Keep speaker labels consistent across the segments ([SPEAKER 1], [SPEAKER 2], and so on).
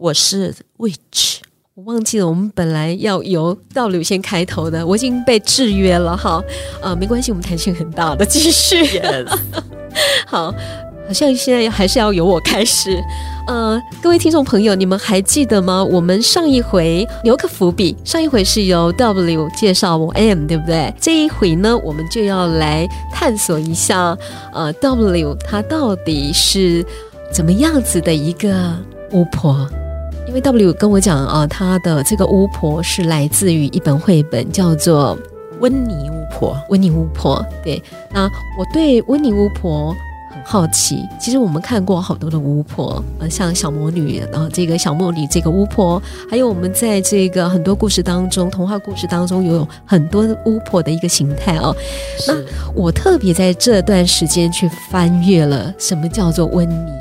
[SPEAKER 1] 我是 Witch。
[SPEAKER 2] 我忘记了，我们本来要由 W 先开头的，我已经被制约了哈。呃，没关系，我们弹性很大的，继续。
[SPEAKER 1] Yes.
[SPEAKER 2] 好，好像现在还是要由我开始。呃，各位听众朋友，你们还记得吗？我们上一回留个伏笔，上一回是由 W 介绍我 M，对不对？这一回呢，我们就要来探索一下，呃，W 它到底是怎么样子的一个巫婆？因为 W 跟我讲啊，他的这个巫婆是来自于一本绘本，叫做《
[SPEAKER 1] 温妮巫婆》。
[SPEAKER 2] 温妮巫婆，对。那我对温妮巫婆很。好奇，其实我们看过好多的巫婆，呃，像小魔女，然后这个小魔女这个巫婆，还有我们在这个很多故事当中，童话故事当中有很多巫婆的一个形态哦。那我特别在这段时间去翻阅了什么叫做温妮，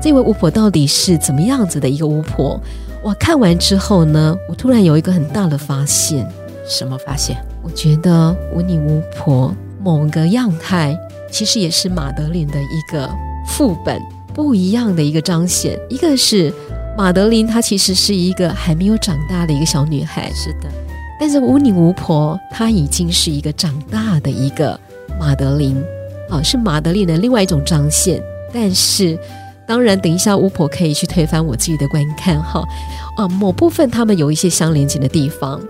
[SPEAKER 2] 这位巫婆到底是怎么样子的一个巫婆？我看完之后呢，我突然有一个很大的发现。
[SPEAKER 1] 什么发现？
[SPEAKER 2] 我觉得温妮巫婆某个样态。其实也是马德琳的一个副本，不一样的一个彰显。一个是马德琳，她其实是一个还没有长大的一个小女孩，
[SPEAKER 1] 是的。
[SPEAKER 2] 但是温妮巫婆，她已经是一个长大的一个马德琳，啊，是马德琳的另外一种彰显。但是，当然，等一下巫婆可以去推翻我自己的观看，哈，啊，某部分他们有一些相连接的地方。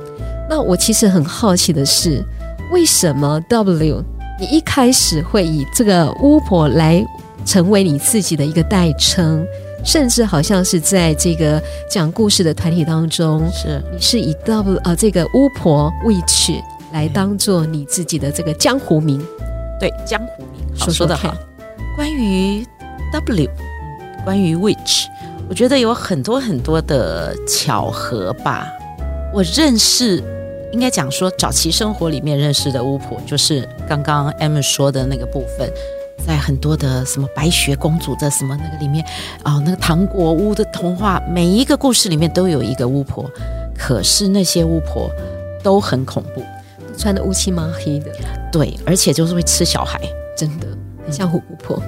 [SPEAKER 2] 那我其实很好奇的是，为什么 W？你一开始会以这个巫婆来成为你自己的一个代称，甚至好像是在这个讲故事的团体当中，
[SPEAKER 1] 是
[SPEAKER 2] 你是以 W 呃这个巫婆 Witch 来当做你自己的这个江湖名，
[SPEAKER 1] 对江湖名，好
[SPEAKER 2] 说说的好。
[SPEAKER 1] 关于 W，关于 Witch，我觉得有很多很多的巧合吧。我认识。应该讲说，早期生活里面认识的巫婆，就是刚刚 M 说的那个部分，在很多的什么白雪公主的什么那个里面，哦，那个糖果屋的童话，每一个故事里面都有一个巫婆，可是那些巫婆都很恐怖，
[SPEAKER 2] 穿的乌漆麻黑的，
[SPEAKER 1] 对，而且就是会吃小孩，
[SPEAKER 2] 真的很像虎姑婆，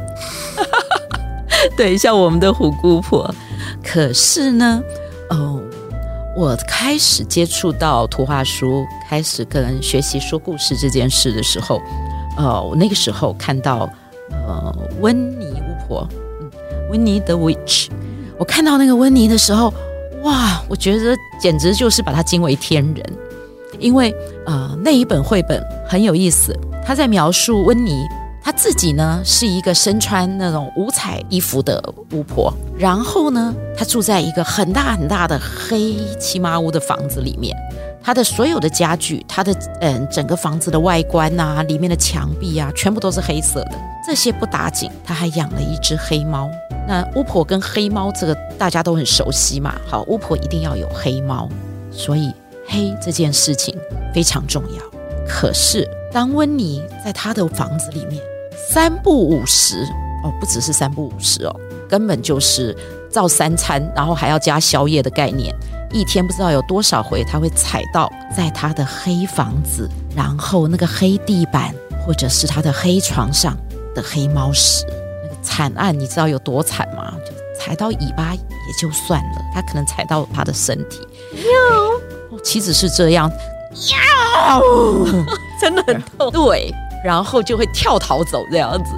[SPEAKER 1] 对，像我们的虎姑婆，可是呢，哦。我开始接触到图画书，开始跟学习说故事这件事的时候，呃，我那个时候看到呃温妮巫婆，嗯，温妮的 witch，我看到那个温妮的时候，哇，我觉得简直就是把她惊为天人，因为呃那一本绘本很有意思，他在描述温妮。她自己呢是一个身穿那种五彩衣服的巫婆，然后呢，她住在一个很大很大的黑漆麻屋的房子里面。她的所有的家具，她的嗯整个房子的外观啊，里面的墙壁啊，全部都是黑色的。这些不打紧，她还养了一只黑猫。那巫婆跟黑猫这个大家都很熟悉嘛，好，巫婆一定要有黑猫，所以黑这件事情非常重要。可是当温妮在他的房子里面。三不五十哦，不只是三不五十哦，根本就是造三餐，然后还要加宵夜的概念。一天不知道有多少回，他会踩到在他的黑房子，然后那个黑地板，或者是他的黑床上的黑猫屎，那个惨案你知道有多惨吗？就踩到尾巴也就算了，他可能踩到他的身体。哟，岂止是这样，哟，真的很痛。对。然后就会跳逃走这样子，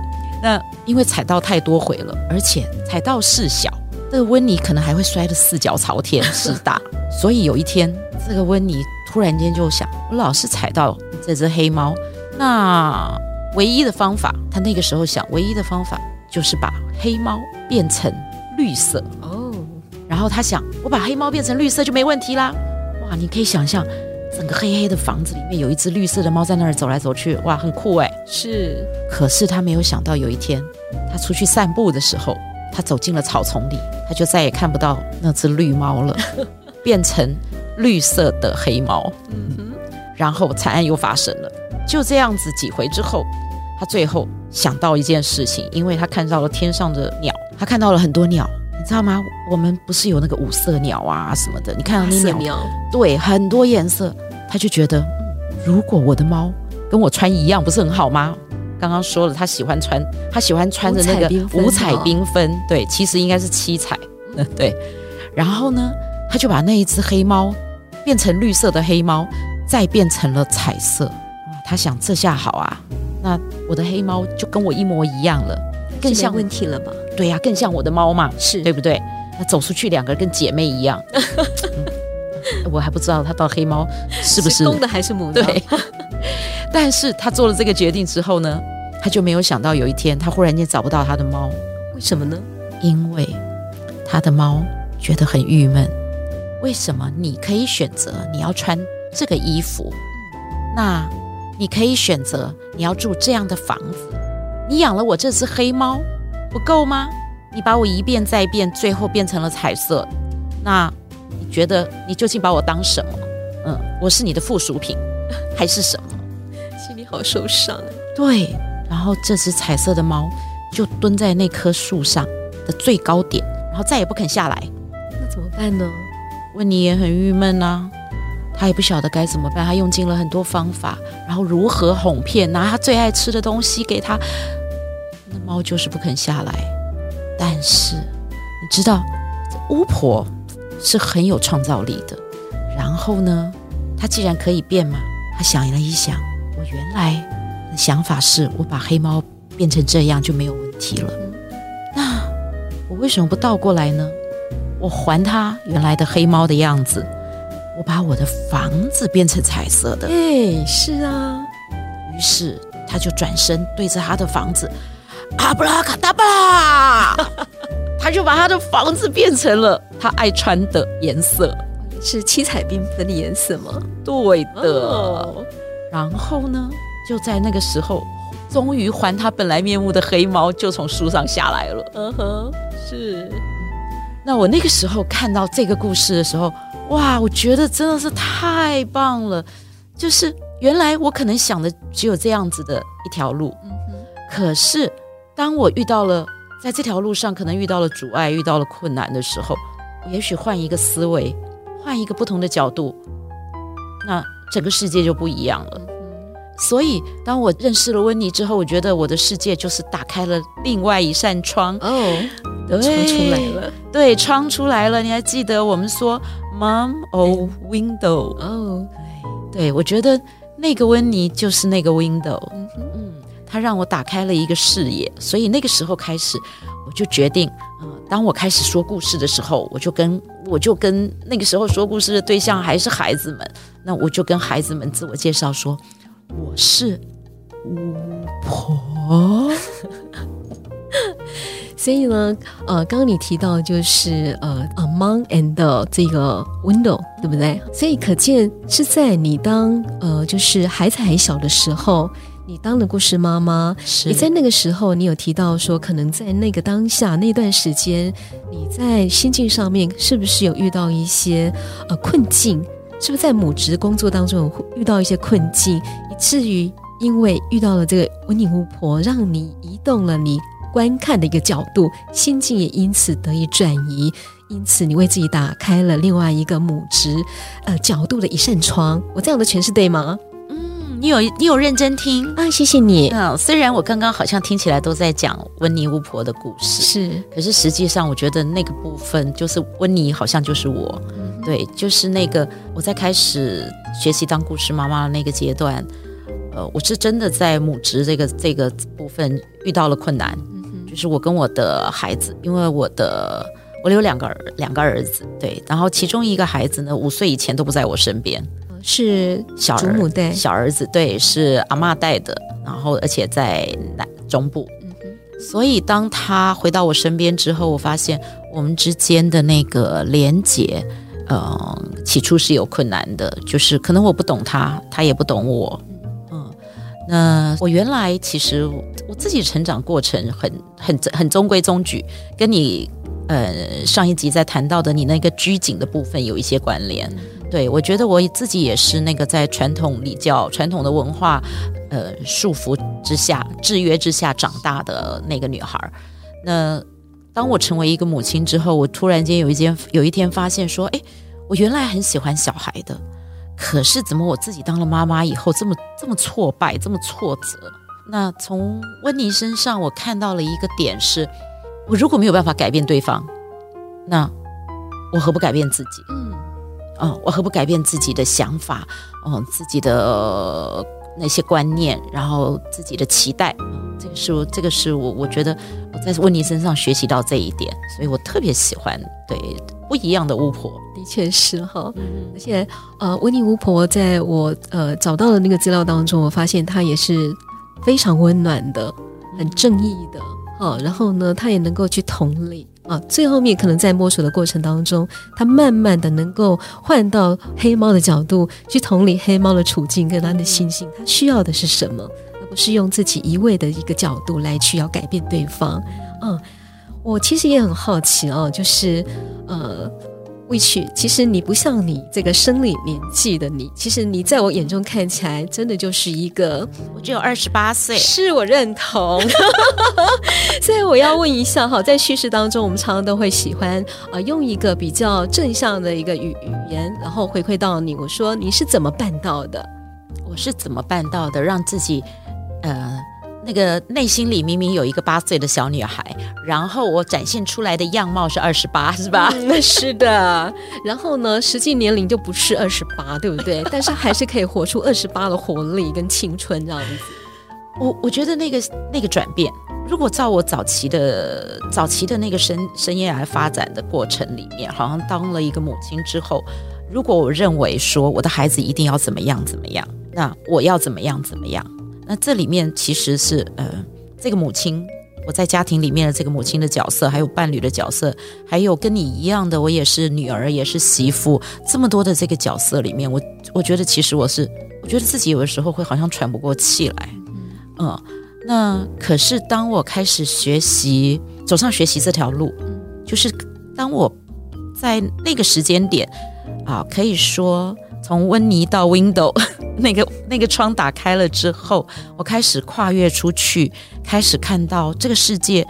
[SPEAKER 1] 那因为踩到太多回了，而且踩到事小，这个温妮可能还会摔得四脚朝天，事大。所以有一天，这个温妮突然间就想，我老是踩到这只黑猫，那唯一的方法，他那个时候想，唯一的方法就是把黑猫变成绿色哦。然后他想，我把黑猫变成绿色就没问题啦。哇，你可以想象。整个黑黑的房子里面有一只绿色的猫在那儿走来走去，哇，很酷哎！是，可是他没有想到有一天，他出去散步的时候，他走进了草丛里，他他就再也看不到那只绿猫了，变成绿色的黑猫。嗯哼，然后惨案又发生了。就这样子几回之后，他最后想到一件事情，因为他看到了天上的鸟，他看到了很多鸟，你知道吗？我们不是有那个五色鸟啊什么的？你看到那鸟，鸟，对，很多颜色，他就觉得，如果我的猫跟我穿一样，不是很好吗？刚刚说了，他喜欢穿，他喜欢穿着那个五彩缤纷，对，其实应该是七彩，对。然后呢，他就把那一只黑猫变成绿色的黑猫，再变成了彩色。他想，这下好啊，那我的黑猫就跟我一模一样了，更像
[SPEAKER 2] 问题了吧？
[SPEAKER 1] 对呀、啊，更像我的猫嘛，
[SPEAKER 2] 是
[SPEAKER 1] 对不对？那走出去，两个人跟姐妹一样。嗯、我还不知道他到黑猫是不是，是公
[SPEAKER 2] 的还是母的？
[SPEAKER 1] 对。但是他做了这个决定之后呢，他就没有想到有一天他忽然间找不到他的猫，
[SPEAKER 2] 为什么呢？
[SPEAKER 1] 因为他的猫觉得很郁闷。为什么你可以选择你要穿这个衣服？那你可以选择你要住这样的房子。你养了我这只黑猫不够吗？你把我一变再变，最后变成了彩色。那你觉得你究竟把我当什么？嗯，我是你的附属品还是什么？
[SPEAKER 2] 心里好受伤。
[SPEAKER 1] 对，然后这只彩色的猫就蹲在那棵树上的最高点，然后再也不肯下来。
[SPEAKER 2] 那怎么办呢？
[SPEAKER 1] 温妮也很郁闷呐、啊，他也不晓得该怎么办。他用尽了很多方法，然后如何哄骗，拿他最爱吃的东西给他，那猫就是不肯下来。但是你知道，巫婆是很有创造力的。然后呢，她既然可以变嘛，她想了一想。我原来的想法是我把黑猫变成这样就没有问题了。那我为什么不倒过来呢？我还它原来的黑猫的样子，我把我的房子变成彩色的。
[SPEAKER 2] 哎，是啊。
[SPEAKER 1] 于是他就转身对着他的房子，阿布拉卡达布拉，他就把他的房子变成了他爱穿的颜色，
[SPEAKER 2] 是七彩缤纷的颜色吗？
[SPEAKER 1] 对的。哦然后呢，就在那个时候，终于还他本来面目的黑猫就从树上下来了。
[SPEAKER 2] 嗯哼，是。
[SPEAKER 1] 那我那个时候看到这个故事的时候，哇，我觉得真的是太棒了。就是原来我可能想的只有这样子的一条路。可是当我遇到了在这条路上可能遇到了阻碍、遇到了困难的时候，我也许换一个思维，换一个不同的角度，那。整个世界就不一样了，所以当我认识了温妮之后，我觉得我的世界就是打开了另外一扇窗。
[SPEAKER 2] 哦，对，窗出来了，
[SPEAKER 1] 对，窗出来了。你还记得我们说 “Mom of window”
[SPEAKER 2] 哦，
[SPEAKER 1] 对，对，我觉得那个温妮就是那个 window，嗯嗯，它让我打开了一个视野，所以那个时候开始，我就决定，嗯，当我开始说故事的时候，我就跟我就跟那个时候说故事的对象还是孩子们。那我就跟孩子们自我介绍说，我是巫婆。
[SPEAKER 2] 所以呢，呃，刚刚你提到就是呃，among and 这个 window，对不对？所以可见是在你当呃，就是孩子还小的时候，你当了故事妈妈。
[SPEAKER 1] 是。
[SPEAKER 2] 你在那个时候，你有提到说，可能在那个当下那段时间，你在心境上面是不是有遇到一些呃困境？是不是在母职工作当中有遇到一些困境，以至于因为遇到了这个温妮巫婆，让你移动了你观看的一个角度，心境也因此得以转移，因此你为自己打开了另外一个母职呃角度的一扇窗。我这样的诠释对吗？
[SPEAKER 1] 你有你有认真听
[SPEAKER 2] 啊？谢谢你。
[SPEAKER 1] 嗯，虽然我刚刚好像听起来都在讲温妮巫婆的故事，
[SPEAKER 2] 是，
[SPEAKER 1] 可是实际上我觉得那个部分就是温妮好像就是我，嗯、对，就是那个我在开始学习当故事妈妈的那个阶段，呃，我是真的在母职这个这个部分遇到了困难，嗯，就是我跟我的孩子，因为我的我有两个儿两个儿子，对，然后其中一个孩子呢，五岁以前都不在我身边。
[SPEAKER 2] 是小祖母带
[SPEAKER 1] 小儿子，对，是阿妈带的，然后而且在南中部，嗯，所以当他回到我身边之后，我发现我们之间的那个连结，嗯、呃，起初是有困难的，就是可能我不懂他，他也不懂我，嗯，那我原来其实我自己成长过程很很很中规中矩，跟你呃上一集在谈到的你那个拘谨的部分有一些关联。对，我觉得我自己也是那个在传统礼教、传统的文化呃束缚之下、制约之下长大的那个女孩。那当我成为一个母亲之后，我突然间有一天有一天发现说，哎，我原来很喜欢小孩的，可是怎么我自己当了妈妈以后这么这么挫败，这么挫折？那从温妮身上，我看到了一个点是：我如果没有办法改变对方，那我何不改变自己？嗯，哦，我何不改变自己的想法？哦，自己的那些观念，然后自己的期待。这个是我，这个是我，我觉得我在温妮身上学习到这一点，所以我特别喜欢对不一样的巫婆。
[SPEAKER 2] 的确是哈，而且呃，温妮巫婆在我呃找到的那个资料当中，我发现她也是。非常温暖的，很正义的，哦，然后呢，她也能够去同理啊。最后面可能在摸索的过程当中，他慢慢的能够换到黑猫的角度去同理黑猫的处境跟他的心性，他需要的是什么，而不是用自己一味的一个角度来去要改变对方。嗯，我其实也很好奇哦，就是呃。其实你不像你这个生理年纪的你，其实你在我眼中看起来真的就是一个，
[SPEAKER 1] 我只有二十八岁，
[SPEAKER 2] 是我认同。所以我要问一下哈，在叙事当中，我们常常都会喜欢啊、呃、用一个比较正向的一个语语言，然后回馈到你。我说你是怎么办到的？
[SPEAKER 1] 我是怎么办到的？让自己呃。那个内心里明明有一个八岁的小女孩，然后我展现出来的样貌是二十八，是吧？
[SPEAKER 2] 嗯，是的。然后呢，实际年龄就不是二十八，对不对？但是还是可以活出二十八的活力跟青春这样子。
[SPEAKER 1] 我我觉得那个那个转变，如果照我早期的早期的那个生生涯来发展的过程里面，好像当了一个母亲之后，如果我认为说我的孩子一定要怎么样怎么样，那我要怎么样怎么样。那这里面其实是呃，这个母亲，我在家庭里面的这个母亲的角色，还有伴侣的角色，还有跟你一样的，我也是女儿，也是媳妇，这么多的这个角色里面，我我觉得其实我是，我觉得自己有的时候会好像喘不过气来，嗯，那可是当我开始学习，走上学习这条路，就是当我在那个时间点啊，可以说。从温妮到 window，那个那个窗打开了之后，我开始跨越出去，开始看到这个世界。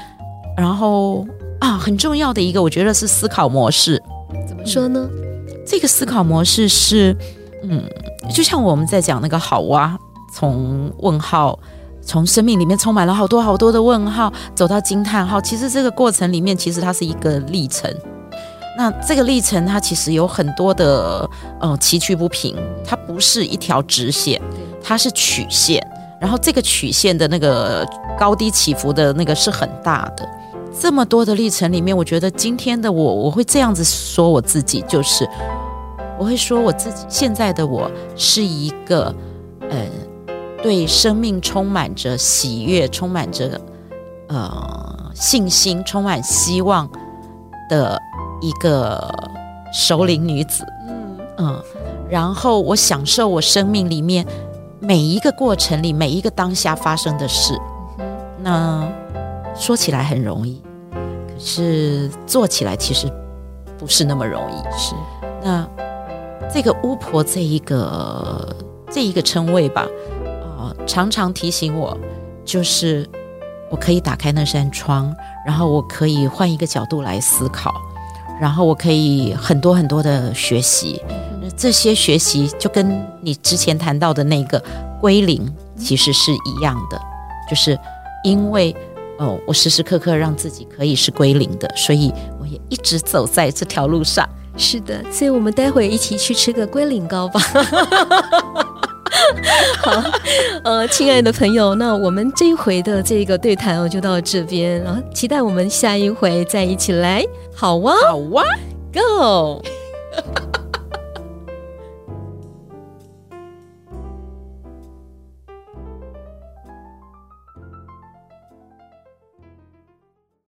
[SPEAKER 1] 然后啊，很重要的一个，我觉得是思考模式。
[SPEAKER 2] 怎么说呢？
[SPEAKER 1] 这个思考模式是，嗯，就像我们在讲那个好蛙，从问号，从生命里面充满了好多好多的问号，走到惊叹号。其实这个过程里面，其实它是一个历程。那这个历程，它其实有很多的呃崎岖不平，它不是一条直线，它是曲线。然后这个曲线的那个高低起伏的那个是很大的。这么多的历程里面，我觉得今天的我，我会这样子说我自己，就是我会说我自己现在的我是一个呃对生命充满着喜悦、充满着呃信心、充满希望的。一个熟龄女子，嗯。嗯，然后我享受我生命里面每一个过程里每一个当下发生的事，那说起来很容易，可是做起来其实不是那么容易。是，那这个巫婆这一个这一个称谓吧，啊、呃，常常提醒我，就是我可以打开那扇窗，然后我可以换一个角度来思考。然后我可以很多很多的学习，这些学习就跟你之前谈到的那个归零其实是一样的，就是因为哦，我时时刻刻让自己可以是归零的，所以我也一直走在这条路上。
[SPEAKER 2] 是的，所以我们待会一起去吃个龟苓膏吧。好，呃，亲爱的朋友，那我们这一回的这个对谈哦，就到这边，然后期待我们下一回再一起来，好哇，
[SPEAKER 1] 好哇，Go。